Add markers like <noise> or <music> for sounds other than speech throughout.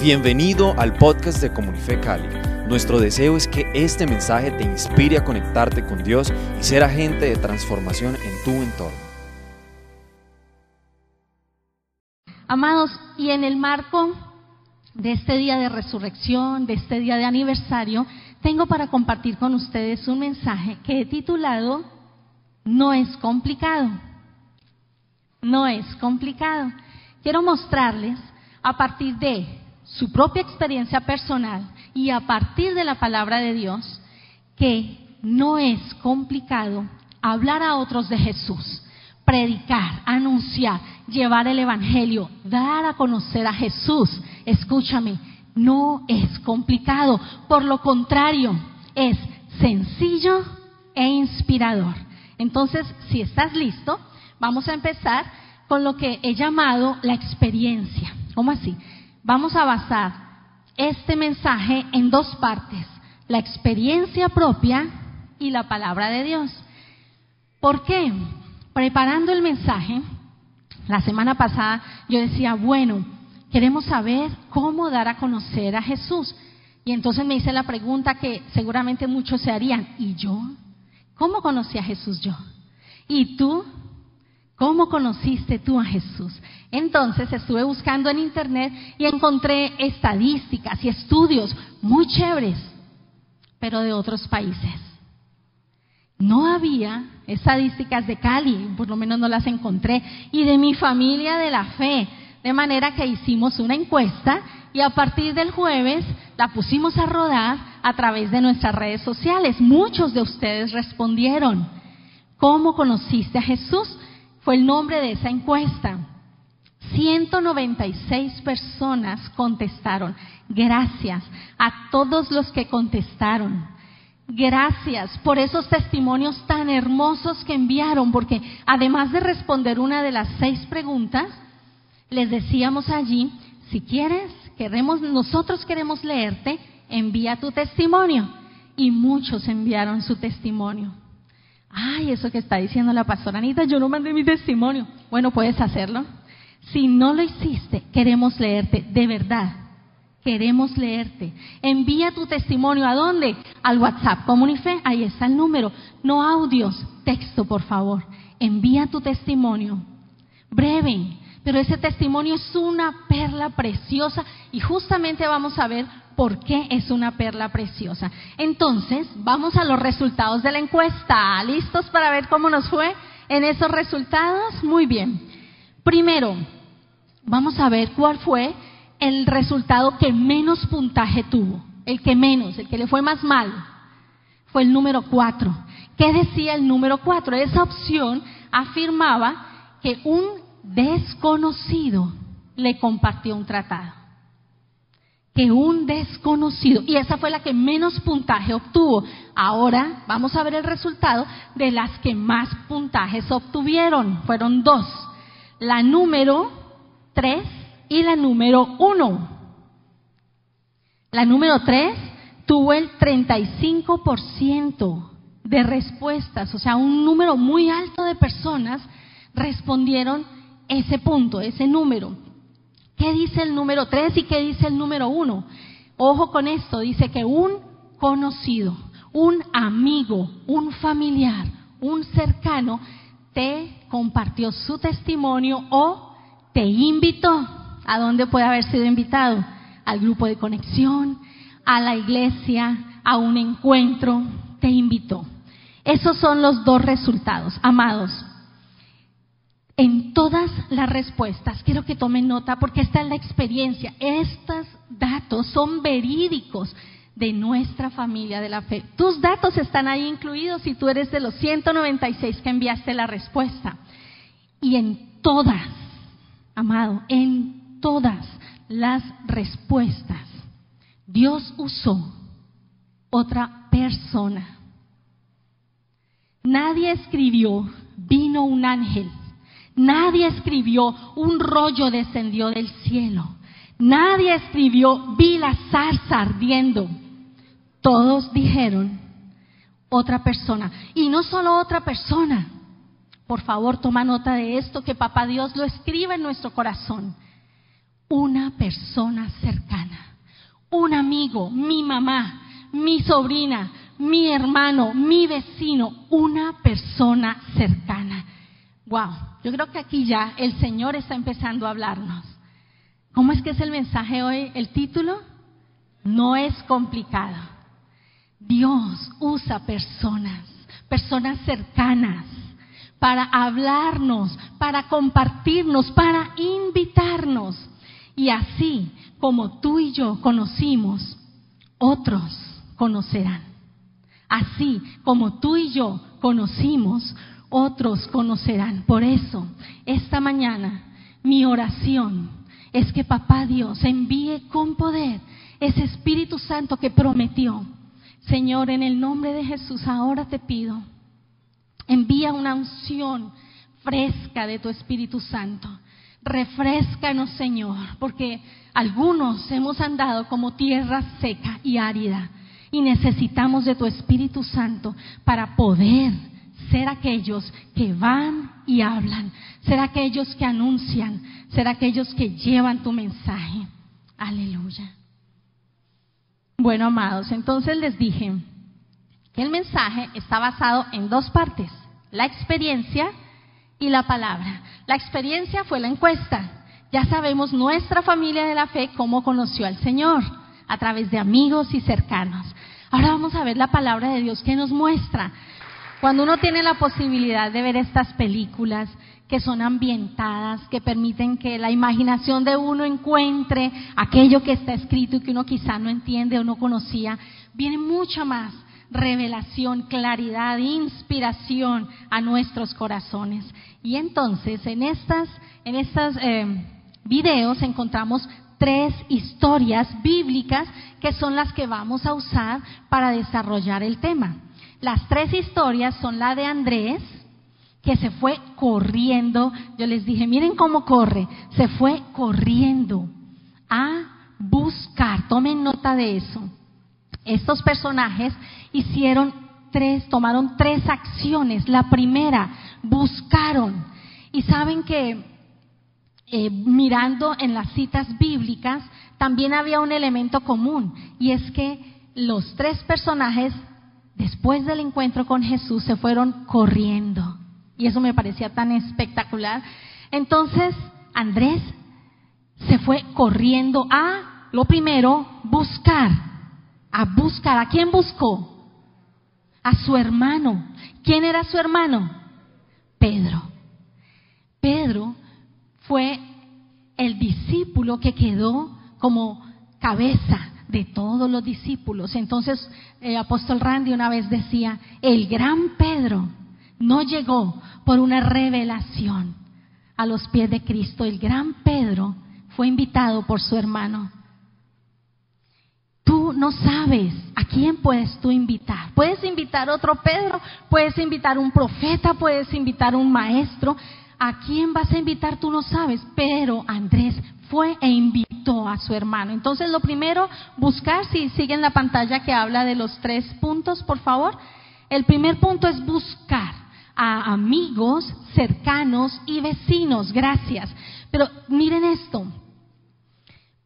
Bienvenido al podcast de Comunife Cali. Nuestro deseo es que este mensaje te inspire a conectarte con Dios y ser agente de transformación en tu entorno. Amados, y en el marco de este día de resurrección, de este día de aniversario, tengo para compartir con ustedes un mensaje que he titulado No es complicado. No es complicado. Quiero mostrarles a partir de su propia experiencia personal y a partir de la palabra de Dios que no es complicado hablar a otros de Jesús, predicar, anunciar, llevar el Evangelio, dar a conocer a Jesús. Escúchame, no es complicado, por lo contrario, es sencillo e inspirador. Entonces, si estás listo, vamos a empezar con lo que he llamado la experiencia. ¿Cómo así? Vamos a basar este mensaje en dos partes, la experiencia propia y la palabra de Dios. ¿Por qué? Preparando el mensaje, la semana pasada yo decía, bueno, queremos saber cómo dar a conocer a Jesús. Y entonces me hice la pregunta que seguramente muchos se harían, ¿y yo? ¿Cómo conocí a Jesús yo? ¿Y tú? ¿Cómo conociste tú a Jesús? Entonces estuve buscando en internet y encontré estadísticas y estudios muy chéveres, pero de otros países. No había estadísticas de Cali, por lo menos no las encontré, y de mi familia de la fe. De manera que hicimos una encuesta y a partir del jueves la pusimos a rodar a través de nuestras redes sociales. Muchos de ustedes respondieron. ¿Cómo conociste a Jesús? Fue el nombre de esa encuesta. 196 personas contestaron. Gracias a todos los que contestaron. Gracias por esos testimonios tan hermosos que enviaron, porque además de responder una de las seis preguntas, les decíamos allí, si quieres, queremos, nosotros queremos leerte, envía tu testimonio. Y muchos enviaron su testimonio. Ay, eso que está diciendo la pastora Anita, yo no mandé mi testimonio. Bueno, puedes hacerlo. Si no lo hiciste, queremos leerte, de verdad. Queremos leerte. Envía tu testimonio a dónde? Al WhatsApp. Comunife, ahí está el número. No audios, texto, por favor. Envía tu testimonio. Breve, pero ese testimonio es una perla preciosa y justamente vamos a ver por qué es una perla preciosa. Entonces, vamos a los resultados de la encuesta. ¿Listos para ver cómo nos fue en esos resultados? Muy bien. Primero, vamos a ver cuál fue el resultado que menos puntaje tuvo. El que menos, el que le fue más mal. Fue el número cuatro. ¿Qué decía el número cuatro? Esa opción afirmaba que un desconocido le compartió un tratado que un desconocido. Y esa fue la que menos puntaje obtuvo. Ahora vamos a ver el resultado de las que más puntajes obtuvieron. Fueron dos. La número tres y la número uno. La número tres tuvo el 35% de respuestas, o sea, un número muy alto de personas respondieron ese punto, ese número. ¿Qué dice el número 3 y qué dice el número 1? Ojo con esto, dice que un conocido, un amigo, un familiar, un cercano te compartió su testimonio o te invitó. ¿A dónde puede haber sido invitado? Al grupo de conexión, a la iglesia, a un encuentro, te invitó. Esos son los dos resultados, amados en todas las respuestas. Quiero que tomen nota porque esta es la experiencia. Estos datos son verídicos de nuestra familia de la fe. Tus datos están ahí incluidos si tú eres de los 196 que enviaste la respuesta. Y en todas, amado, en todas las respuestas, Dios usó otra persona. Nadie escribió, vino un ángel Nadie escribió, un rollo descendió del cielo. Nadie escribió, vi la zarza ardiendo. Todos dijeron, otra persona. Y no solo otra persona. Por favor, toma nota de esto, que Papá Dios lo escribe en nuestro corazón. una persona cercana, un amigo, mi mamá, mi sobrina, mi hermano, mi vecino, una persona cercana. Wow, yo creo que aquí ya el Señor está empezando a hablarnos. ¿Cómo es que es el mensaje hoy? El título no es complicado. Dios usa personas, personas cercanas, para hablarnos, para compartirnos, para invitarnos. Y así como tú y yo conocimos, otros conocerán. Así como tú y yo conocimos, otros conocerán. Por eso, esta mañana, mi oración es que Papá Dios envíe con poder ese Espíritu Santo que prometió. Señor, en el nombre de Jesús, ahora te pido, envía una unción fresca de tu Espíritu Santo. Refrescanos, Señor, porque algunos hemos andado como tierra seca y árida y necesitamos de tu Espíritu Santo para poder ser aquellos que van y hablan, ser aquellos que anuncian, ser aquellos que llevan tu mensaje. Aleluya. Bueno, amados, entonces les dije que el mensaje está basado en dos partes, la experiencia y la palabra. La experiencia fue la encuesta. Ya sabemos nuestra familia de la fe cómo conoció al Señor, a través de amigos y cercanos. Ahora vamos a ver la palabra de Dios que nos muestra. Cuando uno tiene la posibilidad de ver estas películas que son ambientadas, que permiten que la imaginación de uno encuentre aquello que está escrito y que uno quizá no entiende o no conocía, viene mucha más revelación, claridad, inspiración a nuestros corazones. Y entonces en estas, en estos eh, videos encontramos tres historias bíblicas que son las que vamos a usar para desarrollar el tema. Las tres historias son la de Andrés, que se fue corriendo. Yo les dije, miren cómo corre. Se fue corriendo a buscar. Tomen nota de eso. Estos personajes hicieron tres, tomaron tres acciones. La primera, buscaron. Y saben que eh, mirando en las citas bíblicas, también había un elemento común. Y es que los tres personajes después del encuentro con Jesús se fueron corriendo. Y eso me parecía tan espectacular. Entonces, Andrés se fue corriendo a, lo primero, buscar. A buscar. ¿A quién buscó? A su hermano. ¿Quién era su hermano? Pedro. Pedro fue el discípulo que quedó como cabeza de todos los discípulos. Entonces, el apóstol Randy una vez decía, el gran Pedro no llegó por una revelación a los pies de Cristo. El gran Pedro fue invitado por su hermano. Tú no sabes a quién puedes tú invitar. Puedes invitar otro Pedro, puedes invitar un profeta, puedes invitar un maestro. ¿A quién vas a invitar? Tú no sabes. Pero Andrés fue e invitó a su hermano. Entonces, lo primero, buscar, si siguen la pantalla que habla de los tres puntos, por favor. El primer punto es buscar a amigos, cercanos y vecinos. Gracias. Pero miren esto.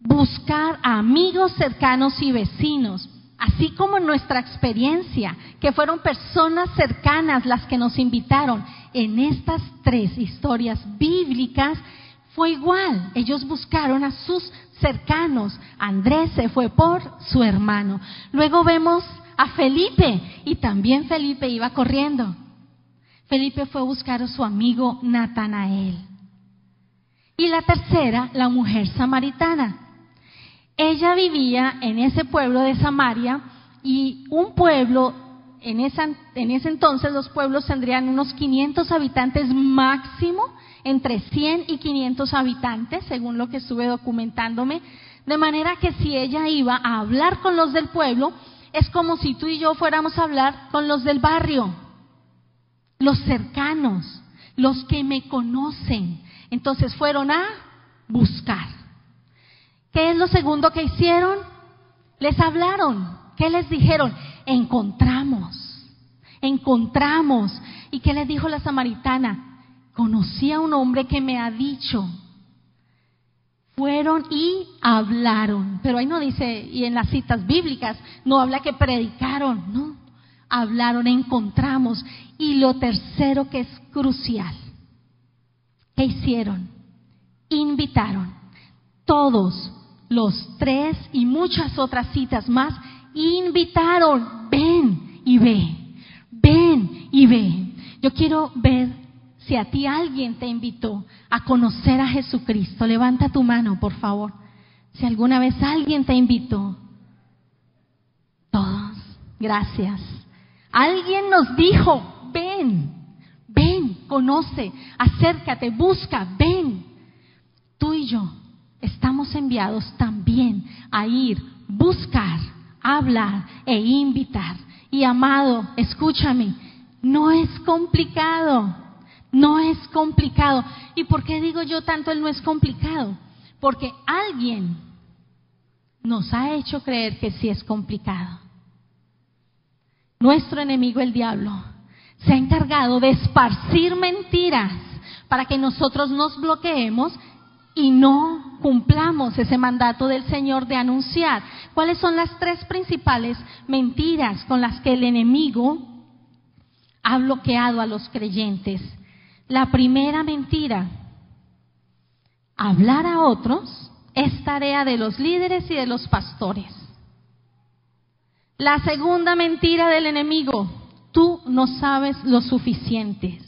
Buscar a amigos, cercanos y vecinos. Así como nuestra experiencia, que fueron personas cercanas las que nos invitaron en estas tres historias bíblicas, fue igual. Ellos buscaron a sus cercanos. Andrés se fue por su hermano. Luego vemos a Felipe y también Felipe iba corriendo. Felipe fue a buscar a su amigo Natanael. Y la tercera, la mujer samaritana. Ella vivía en ese pueblo de Samaria y un pueblo, en, en ese entonces los pueblos tendrían unos 500 habitantes máximo entre 100 y 500 habitantes, según lo que estuve documentándome, de manera que si ella iba a hablar con los del pueblo, es como si tú y yo fuéramos a hablar con los del barrio, los cercanos, los que me conocen. Entonces fueron a buscar. ¿Qué es lo segundo que hicieron? Les hablaron. ¿Qué les dijeron? Encontramos, encontramos. ¿Y qué les dijo la samaritana? conocí a un hombre que me ha dicho, fueron y hablaron. Pero ahí no dice, y en las citas bíblicas, no habla que predicaron, no, hablaron, encontramos. Y lo tercero que es crucial, ¿qué hicieron? Invitaron. Todos los tres y muchas otras citas más invitaron, ven y ve, ven y ve. Yo quiero ver si a ti alguien te invitó a conocer a Jesucristo. Levanta tu mano, por favor. Si alguna vez alguien te invitó. Todos, gracias. Alguien nos dijo, ven, ven, conoce, acércate, busca, ven. Tú y yo estamos enviados también a ir, buscar, hablar e invitar. Y amado, escúchame, no es complicado, no es complicado. ¿Y por qué digo yo tanto el no es complicado? Porque alguien nos ha hecho creer que sí es complicado. Nuestro enemigo, el diablo, se ha encargado de esparcir mentiras para que nosotros nos bloqueemos y no cumplamos ese mandato del Señor de anunciar. ¿Cuáles son las tres principales mentiras con las que el enemigo ha bloqueado a los creyentes? La primera mentira, hablar a otros es tarea de los líderes y de los pastores. La segunda mentira del enemigo, tú no sabes lo suficiente.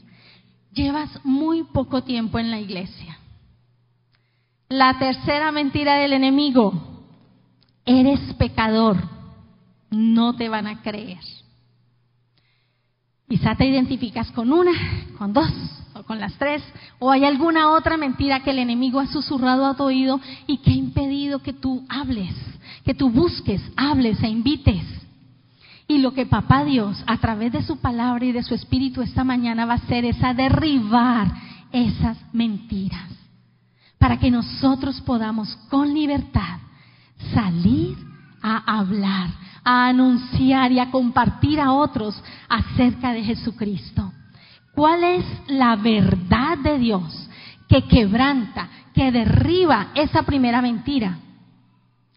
Llevas muy poco tiempo en la iglesia. La tercera mentira del enemigo, eres pecador, no te van a creer. Quizá te identificas con una, con dos o con las tres, o hay alguna otra mentira que el enemigo ha susurrado a tu oído y que ha impedido que tú hables, que tú busques, hables e invites. Y lo que papá Dios, a través de su palabra y de su espíritu esta mañana va a hacer es a derribar esas mentiras para que nosotros podamos con libertad salir a hablar, a anunciar y a compartir a otros acerca de Jesucristo. ¿Cuál es la verdad de Dios que quebranta, que derriba esa primera mentira?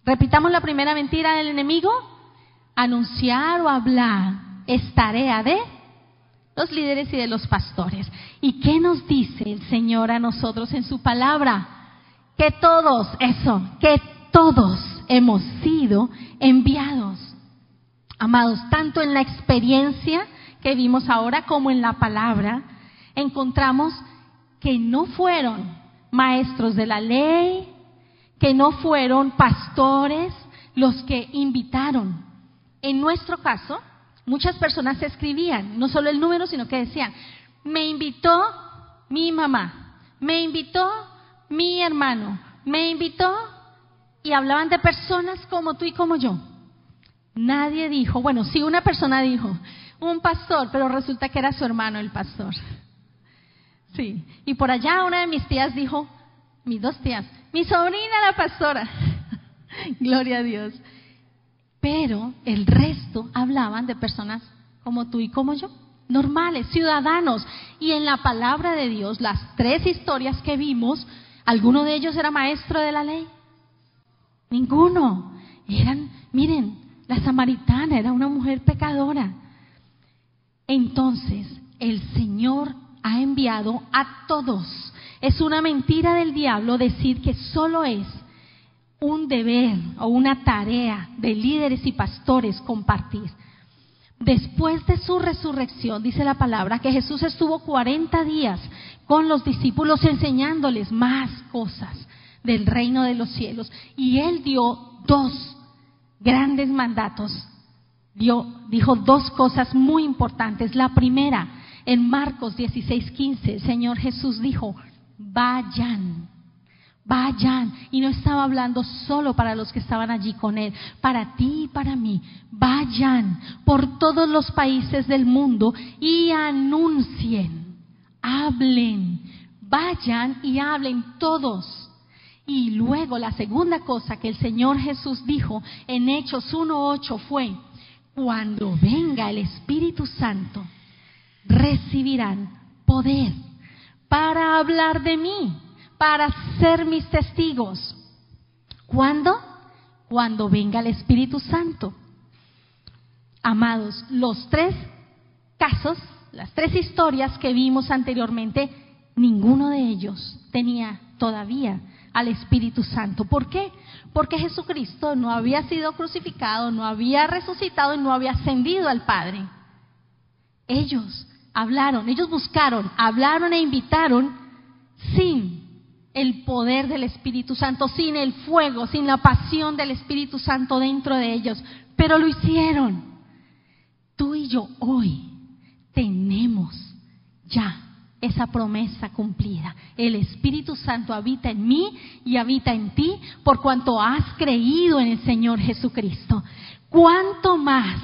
Repitamos la primera mentira del enemigo. Anunciar o hablar es tarea de los líderes y de los pastores. ¿Y qué nos dice el Señor a nosotros en su palabra? que todos, eso, que todos hemos sido enviados. Amados, tanto en la experiencia que vimos ahora como en la palabra, encontramos que no fueron maestros de la ley, que no fueron pastores los que invitaron. En nuestro caso, muchas personas escribían, no solo el número, sino que decían, me invitó mi mamá, me invitó mi hermano me invitó y hablaban de personas como tú y como yo. Nadie dijo, bueno, sí una persona dijo, un pastor, pero resulta que era su hermano el pastor. Sí, y por allá una de mis tías dijo, mis dos tías, mi sobrina la pastora. <laughs> Gloria a Dios. Pero el resto hablaban de personas como tú y como yo, normales, ciudadanos. Y en la palabra de Dios, las tres historias que vimos ¿Alguno de ellos era maestro de la ley? Ninguno. Eran, miren, la samaritana era una mujer pecadora. Entonces, el Señor ha enviado a todos. Es una mentira del diablo decir que solo es un deber o una tarea de líderes y pastores compartir. Después de su resurrección, dice la palabra, que Jesús estuvo 40 días con los discípulos enseñándoles más cosas del reino de los cielos. Y él dio dos grandes mandatos. Dio, dijo dos cosas muy importantes. La primera, en Marcos 16:15, el Señor Jesús dijo, vayan, vayan. Y no estaba hablando solo para los que estaban allí con él, para ti y para mí. Vayan por todos los países del mundo y anuncien hablen, vayan y hablen todos. Y luego la segunda cosa que el Señor Jesús dijo en Hechos 1.8 fue, cuando venga el Espíritu Santo, recibirán poder para hablar de mí, para ser mis testigos ¿Cuándo? Cuando venga el Espíritu Santo. Amados, los tres casos, las tres historias que vimos anteriormente, ninguno de ellos tenía todavía al Espíritu Santo. ¿Por qué? Porque Jesucristo no había sido crucificado, no había resucitado y no había ascendido al Padre. Ellos hablaron, ellos buscaron, hablaron e invitaron sin el poder del Espíritu Santo, sin el fuego, sin la pasión del Espíritu Santo dentro de ellos, pero lo hicieron. Tú y yo hoy tenemos ya esa promesa cumplida. El Espíritu Santo habita en mí y habita en ti por cuanto has creído en el Señor Jesucristo. ¿Cuánto más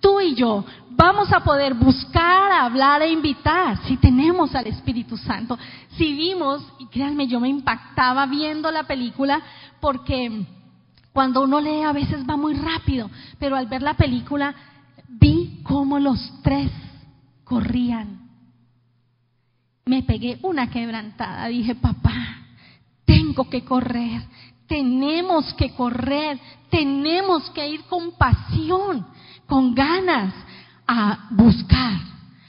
tú y yo vamos a poder buscar, hablar e invitar si tenemos al Espíritu Santo? Si vimos, y créanme, yo me impactaba viendo la película porque cuando uno lee a veces va muy rápido, pero al ver la película vi cómo los tres corrían me pegué una quebrantada. Dije, papá, tengo que correr, tenemos que correr, tenemos que ir con pasión, con ganas a buscar,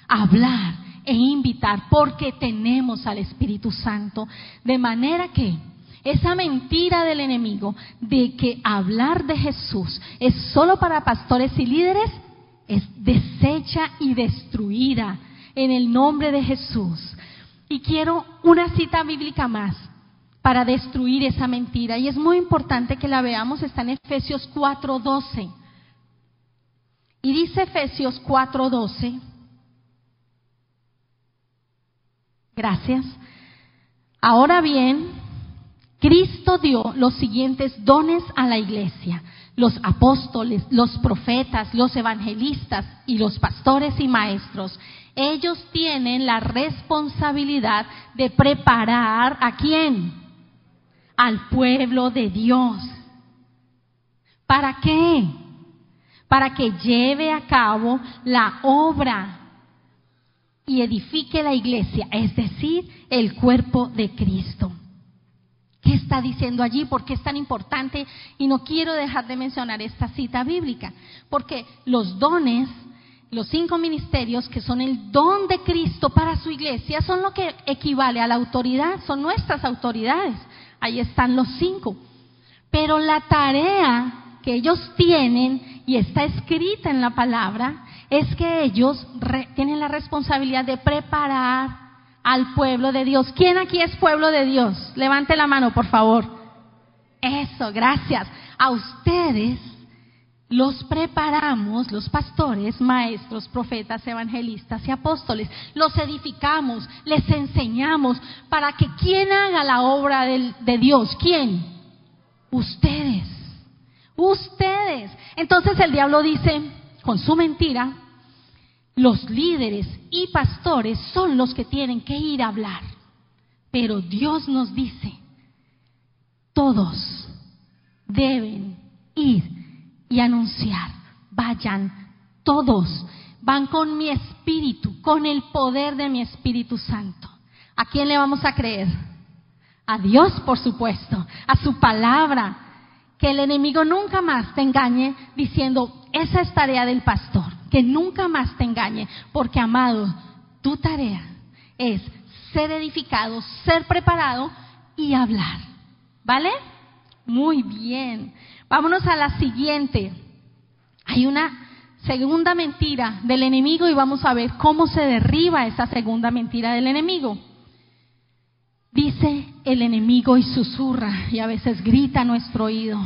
hablar e invitar, porque tenemos al Espíritu Santo. De manera que esa mentira del enemigo de que hablar de Jesús es solo para pastores y líderes es deshecha y destruida en el nombre de Jesús. Y quiero una cita bíblica más para destruir esa mentira. Y es muy importante que la veamos, está en Efesios 4:12. Y dice Efesios 4:12, gracias. Ahora bien, Cristo dio los siguientes dones a la iglesia, los apóstoles, los profetas, los evangelistas y los pastores y maestros. Ellos tienen la responsabilidad de preparar a quién? Al pueblo de Dios. ¿Para qué? Para que lleve a cabo la obra y edifique la iglesia, es decir, el cuerpo de Cristo. ¿Qué está diciendo allí? ¿Por qué es tan importante? Y no quiero dejar de mencionar esta cita bíblica, porque los dones los cinco ministerios que son el don de Cristo para su iglesia son lo que equivale a la autoridad, son nuestras autoridades. Ahí están los cinco. Pero la tarea que ellos tienen y está escrita en la palabra es que ellos tienen la responsabilidad de preparar al pueblo de Dios. ¿Quién aquí es pueblo de Dios? Levante la mano, por favor. Eso, gracias. A ustedes los preparamos, los pastores, maestros, profetas, evangelistas y apóstoles, los edificamos, les enseñamos para que quien haga la obra de Dios, ¿quién? Ustedes, ustedes. Entonces el diablo dice, con su mentira, los líderes y pastores son los que tienen que ir a hablar. Pero Dios nos dice, todos deben ir y anunciar. Vayan todos, van con mi espíritu, con el poder de mi Espíritu Santo. ¿A quién le vamos a creer? A Dios, por supuesto, a su palabra. Que el enemigo nunca más te engañe diciendo, esa es tarea del pastor. Que nunca más te engañe, porque amado, tu tarea es ser edificado, ser preparado y hablar. ¿Vale? Muy bien. Vámonos a la siguiente. Hay una segunda mentira del enemigo y vamos a ver cómo se derriba esa segunda mentira del enemigo. Dice el enemigo y susurra y a veces grita a nuestro oído,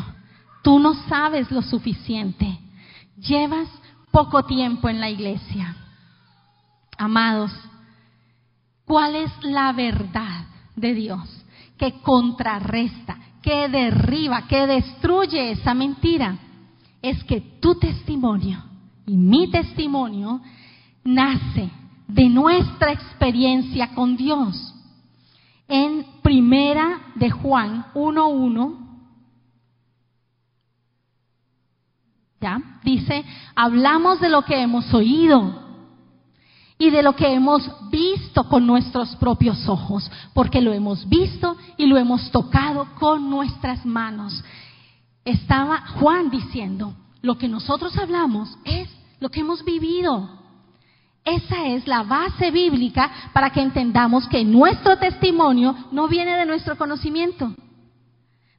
tú no sabes lo suficiente, llevas poco tiempo en la iglesia. Amados, ¿cuál es la verdad de Dios que contrarresta, que derriba, que destruye esa mentira, es que tu testimonio y mi testimonio nace de nuestra experiencia con Dios. En primera de Juan 1.1, ¿ya? Dice, hablamos de lo que hemos oído y de lo que hemos visto con nuestros propios ojos, porque lo hemos visto y lo hemos tocado con nuestras manos. estaba Juan diciendo, lo que nosotros hablamos es lo que hemos vivido. Esa es la base bíblica para que entendamos que nuestro testimonio no viene de nuestro conocimiento.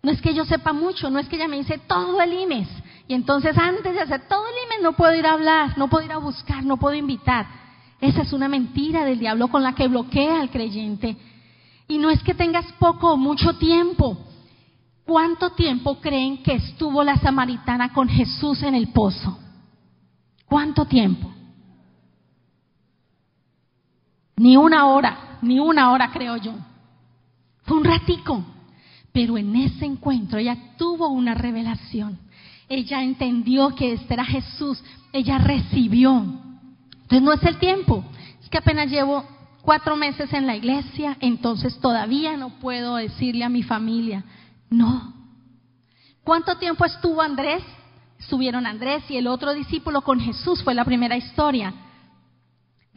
No es que yo sepa mucho, no es que ella me dice todo el IMES. Y entonces antes de hacer todo el IMES no puedo ir a hablar, no puedo ir a buscar, no puedo invitar. Esa es una mentira del diablo con la que bloquea al creyente. Y no es que tengas poco o mucho tiempo. ¿Cuánto tiempo creen que estuvo la samaritana con Jesús en el pozo? ¿Cuánto tiempo? Ni una hora, ni una hora creo yo. Fue un ratico. Pero en ese encuentro ella tuvo una revelación. Ella entendió que este era Jesús. Ella recibió. Entonces no es el tiempo. Es que apenas llevo cuatro meses en la iglesia, entonces todavía no puedo decirle a mi familia. No. ¿Cuánto tiempo estuvo Andrés? Estuvieron Andrés y el otro discípulo con Jesús. Fue la primera historia.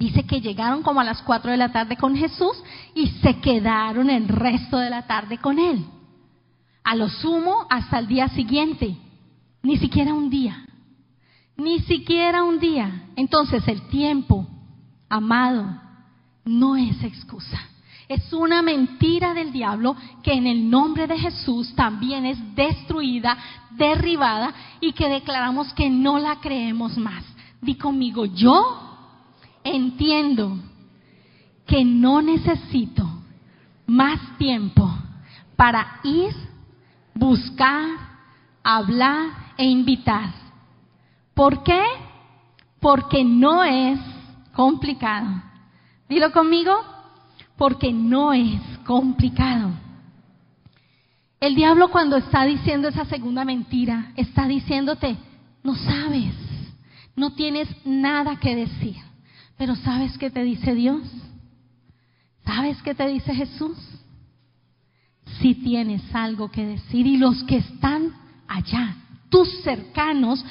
Dice que llegaron como a las 4 de la tarde con Jesús y se quedaron el resto de la tarde con Él. A lo sumo hasta el día siguiente. Ni siquiera un día. Ni siquiera un día. Entonces el tiempo, amado, no es excusa. Es una mentira del diablo que en el nombre de Jesús también es destruida, derribada y que declaramos que no la creemos más. Di conmigo, yo entiendo que no necesito más tiempo para ir, buscar, hablar e invitar. ¿Por qué? Porque no es complicado. Dilo conmigo, porque no es complicado. El diablo cuando está diciendo esa segunda mentira, está diciéndote, no sabes, no tienes nada que decir. Pero ¿sabes qué te dice Dios? ¿Sabes qué te dice Jesús? Si tienes algo que decir y los que están allá, tus cercanos,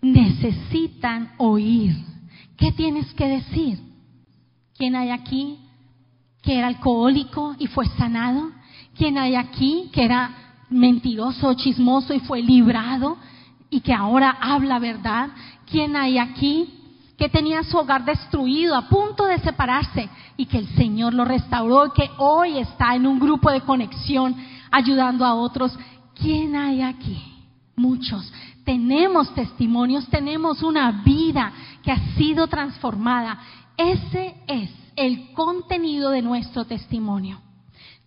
necesitan oír. ¿Qué tienes que decir? ¿Quién hay aquí que era alcohólico y fue sanado? ¿Quién hay aquí que era mentiroso, chismoso y fue librado y que ahora habla verdad? ¿Quién hay aquí que tenía su hogar destruido, a punto de separarse, y que el Señor lo restauró, y que hoy está en un grupo de conexión ayudando a otros. ¿Quién hay aquí? Muchos. Tenemos testimonios, tenemos una vida que ha sido transformada. Ese es el contenido de nuestro testimonio.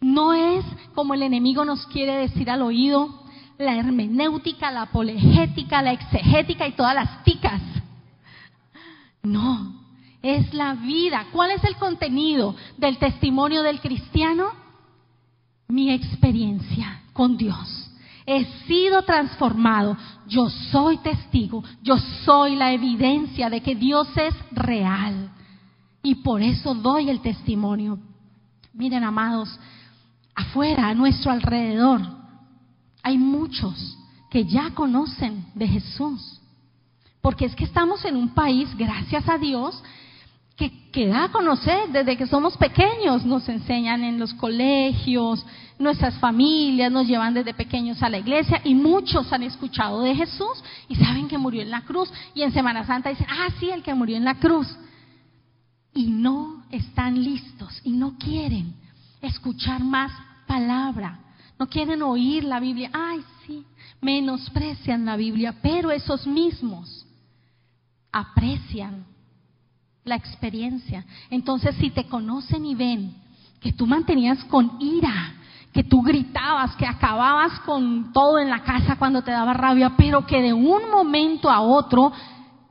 No es como el enemigo nos quiere decir al oído, la hermenéutica, la apologética, la exegética y todas las ticas no, es la vida. ¿Cuál es el contenido del testimonio del cristiano? Mi experiencia con Dios. He sido transformado. Yo soy testigo. Yo soy la evidencia de que Dios es real. Y por eso doy el testimonio. Miren, amados, afuera, a nuestro alrededor, hay muchos que ya conocen de Jesús. Porque es que estamos en un país, gracias a Dios, que, da a conocer desde que somos pequeños. Nos enseñan en los colegios, nuestras familias nos llevan desde pequeños a la iglesia y muchos han escuchado de Jesús y saben que murió en la cruz. Y en Semana Santa dicen, ah, sí, el que murió en la cruz. Y no están listos y no quieren escuchar más palabra. No quieren oír la Biblia. Ay, sí, menosprecian la Biblia, pero esos mismos aprecian la experiencia. Entonces, si te conocen y ven que tú mantenías con ira, que tú gritabas, que acababas con todo en la casa cuando te daba rabia, pero que de un momento a otro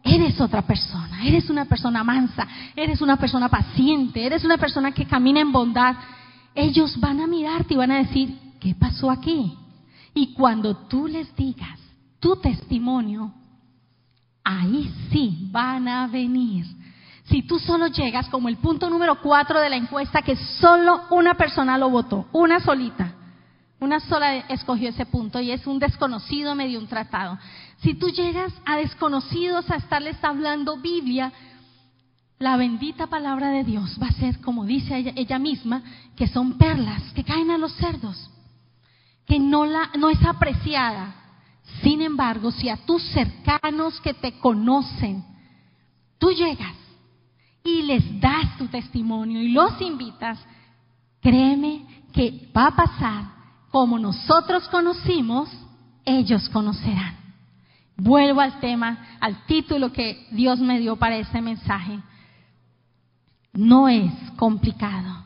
eres otra persona, eres una persona mansa, eres una persona paciente, eres una persona que camina en bondad, ellos van a mirarte y van a decir, ¿qué pasó aquí? Y cuando tú les digas tu testimonio, ahí sí van a venir. Si tú solo llegas como el punto número cuatro de la encuesta, que solo una persona lo votó, una solita, una sola escogió ese punto y es un desconocido medio un tratado. Si tú llegas a desconocidos a estarles hablando Biblia, la bendita palabra de Dios va a ser, como dice ella, ella misma, que son perlas que caen a los cerdos, que no, la, no es apreciada embargo, si a tus cercanos que te conocen, tú llegas y les das tu testimonio y los invitas, créeme que va a pasar como nosotros conocimos, ellos conocerán. Vuelvo al tema, al título que Dios me dio para este mensaje. No es complicado,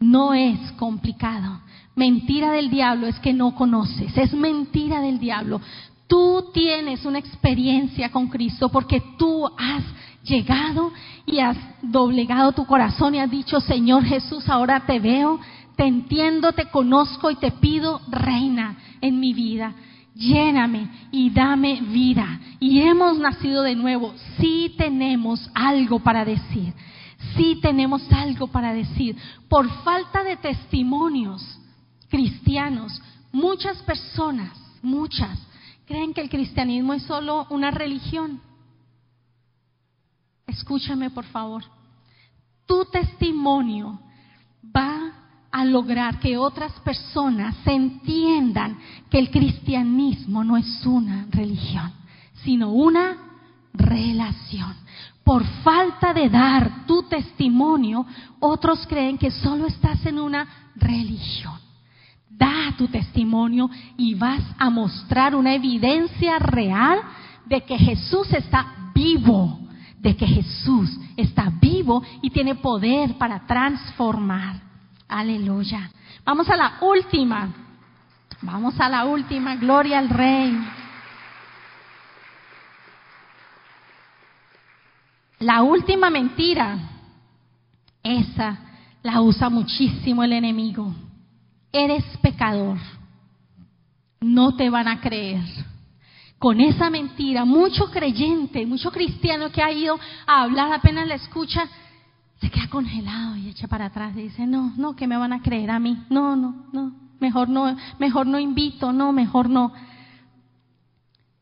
no es complicado. Mentira del diablo es que no conoces, es mentira del diablo. Tú tienes una experiencia con Cristo porque tú has llegado y has doblegado tu corazón y has dicho, Señor Jesús, ahora te veo, te entiendo, te conozco y te pido, reina en mi vida. Lléname y dame vida. Y hemos nacido de nuevo. Sí tenemos algo para decir. Sí tenemos algo para decir. Por falta de testimonios cristianos, muchas personas, muchas, creen que el cristianismo es solo una religión. Escúchame, por favor. Tu testimonio va a lograr que otras personas entiendan que el cristianismo no es una religión, sino una relación. Por falta de dar tu testimonio, otros creen que solo estás en una religión da tu testimonio y vas a mostrar una evidencia real de que Jesús está vivo, de que Jesús está vivo y tiene poder para transformar. Aleluya. Vamos a la última. Vamos a la última. Gloria al Rey. La última mentira, esa la usa muchísimo el enemigo. Eres pecador, no te van a creer. Con esa mentira, mucho creyente, mucho cristiano que ha ido a hablar, apenas la escucha, se queda congelado y echa para atrás. Y dice, no, no, que me van a creer a mí, no, no, no, mejor no, mejor no invito, no, mejor no.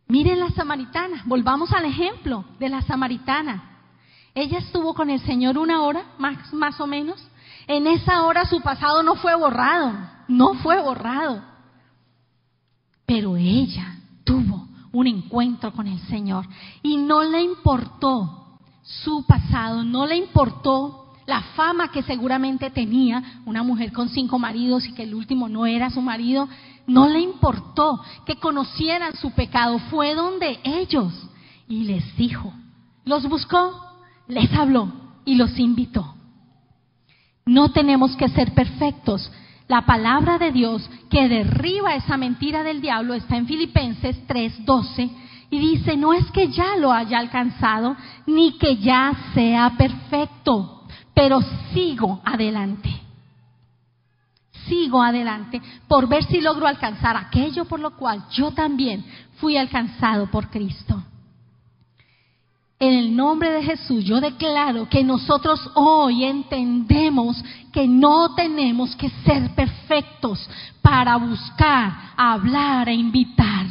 Miren la samaritana, volvamos al ejemplo de la samaritana. Ella estuvo con el Señor una hora, más, más o menos. En esa hora su pasado no fue borrado no fue borrado. Pero ella tuvo un encuentro con el Señor y no le importó su pasado, no le importó la fama que seguramente tenía, una mujer con cinco maridos y que el último no era su marido, no le importó que conocieran su pecado, fue donde ellos y les dijo, los buscó, les habló y los invitó. No tenemos que ser perfectos, la palabra de Dios que derriba esa mentira del diablo está en Filipenses 3:12 y dice, no es que ya lo haya alcanzado, ni que ya sea perfecto, pero sigo adelante. Sigo adelante por ver si logro alcanzar aquello por lo cual yo también fui alcanzado por Cristo. En el nombre de Jesús yo declaro que nosotros hoy entendemos que no tenemos que ser perfectos para buscar, hablar e invitar.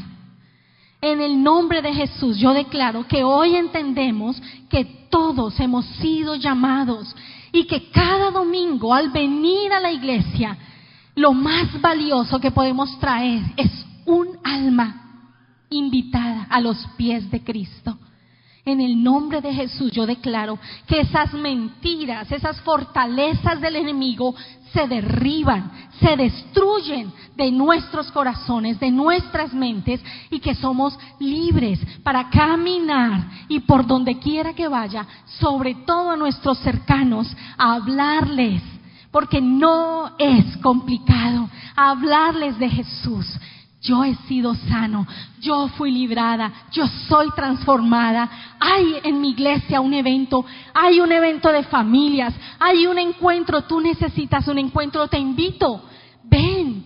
En el nombre de Jesús yo declaro que hoy entendemos que todos hemos sido llamados y que cada domingo al venir a la iglesia lo más valioso que podemos traer es un alma invitada a los pies de Cristo. En el nombre de Jesús yo declaro que esas mentiras, esas fortalezas del enemigo se derriban, se destruyen de nuestros corazones, de nuestras mentes y que somos libres para caminar y por donde quiera que vaya, sobre todo a nuestros cercanos, a hablarles, porque no es complicado hablarles de Jesús yo he sido sano, yo fui librada, yo soy transformada. Hay en mi iglesia un evento, hay un evento de familias, hay un encuentro, tú necesitas un encuentro, te invito. Ven,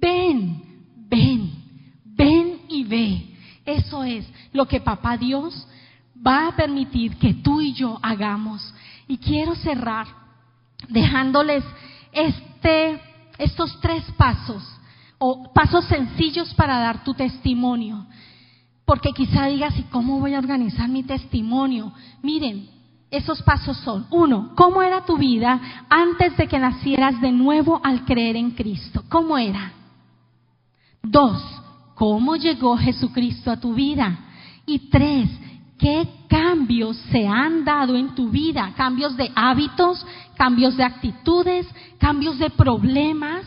ven, ven, ven y ve. Eso es lo que papá Dios va a permitir que tú y yo hagamos. Y quiero cerrar dejándoles este, estos tres pasos o pasos sencillos para dar tu testimonio. Porque quizá digas, ¿y cómo voy a organizar mi testimonio? Miren, esos pasos son, uno, ¿cómo era tu vida antes de que nacieras de nuevo al creer en Cristo? ¿Cómo era? Dos, ¿cómo llegó Jesucristo a tu vida? Y tres, ¿qué cambios se han dado en tu vida? Cambios de hábitos, cambios de actitudes, cambios de problemas.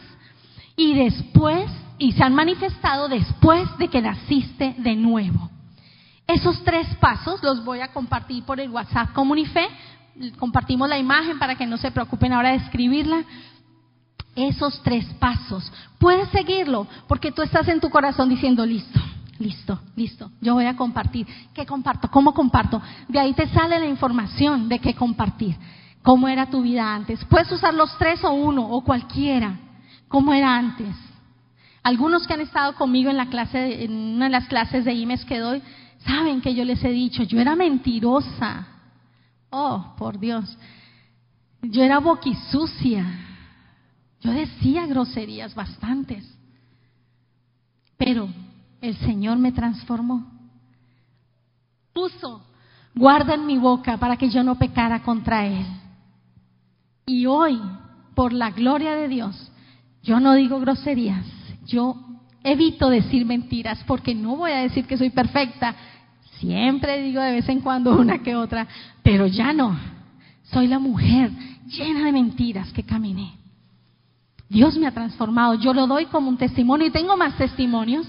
Y después, y se han manifestado después de que naciste de nuevo. Esos tres pasos los voy a compartir por el WhatsApp Comunife. Compartimos la imagen para que no se preocupen ahora de escribirla. Esos tres pasos. Puedes seguirlo porque tú estás en tu corazón diciendo, listo, listo, listo. Yo voy a compartir. ¿Qué comparto? ¿Cómo comparto? De ahí te sale la información de qué compartir. ¿Cómo era tu vida antes? Puedes usar los tres o uno o cualquiera. ¿Cómo era antes? Algunos que han estado conmigo en la clase, en una de las clases de IMES que doy, saben que yo les he dicho, yo era mentirosa. Oh, por Dios. Yo era boquisucia. Yo decía groserías bastantes. Pero el Señor me transformó. Puso guarda en mi boca para que yo no pecara contra Él. Y hoy, por la gloria de Dios, yo no digo groserías. Yo evito decir mentiras porque no voy a decir que soy perfecta. Siempre digo de vez en cuando <laughs> una que otra, pero ya no. Soy la mujer llena de mentiras que caminé. Dios me ha transformado. Yo lo doy como un testimonio y tengo más testimonios,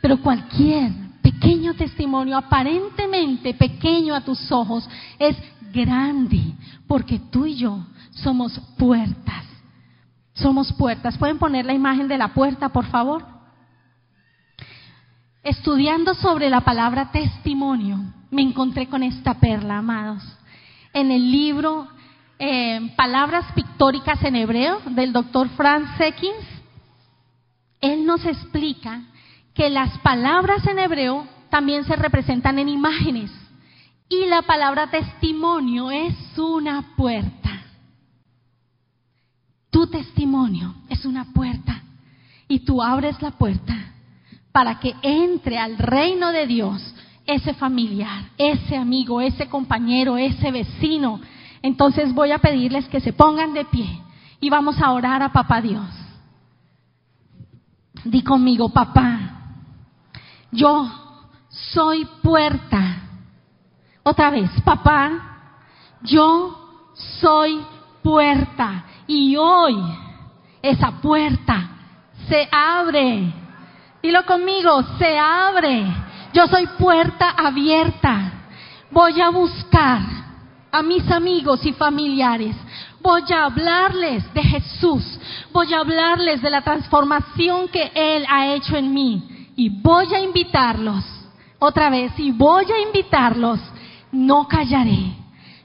pero cualquier pequeño testimonio, aparentemente pequeño a tus ojos, es grande, porque tú y yo somos puertas. Somos puertas. ¿Pueden poner la imagen de la puerta, por favor? Estudiando sobre la palabra testimonio, me encontré con esta perla, amados. En el libro eh, Palabras Pictóricas en Hebreo del doctor Franz Sekins, él nos explica que las palabras en hebreo también se representan en imágenes y la palabra testimonio es una puerta. Tu testimonio es una puerta y tú abres la puerta para que entre al reino de Dios ese familiar, ese amigo, ese compañero, ese vecino. Entonces voy a pedirles que se pongan de pie y vamos a orar a Papá Dios. Di conmigo, papá, yo soy puerta. Otra vez, papá, yo soy puerta. Y hoy esa puerta se abre Dilo conmigo, se abre. Yo soy puerta abierta. Voy a buscar a mis amigos y familiares. Voy a hablarles de Jesús. Voy a hablarles de la transformación que Él ha hecho en mí. Y voy a invitarlos. Otra vez, y voy a invitarlos. No callaré.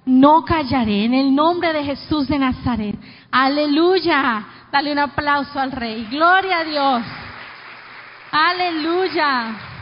No callaré. En el nombre de Jesús de Nazaret. Aleluya. Dale un aplauso al Rey. Gloria a Dios. Aleluya.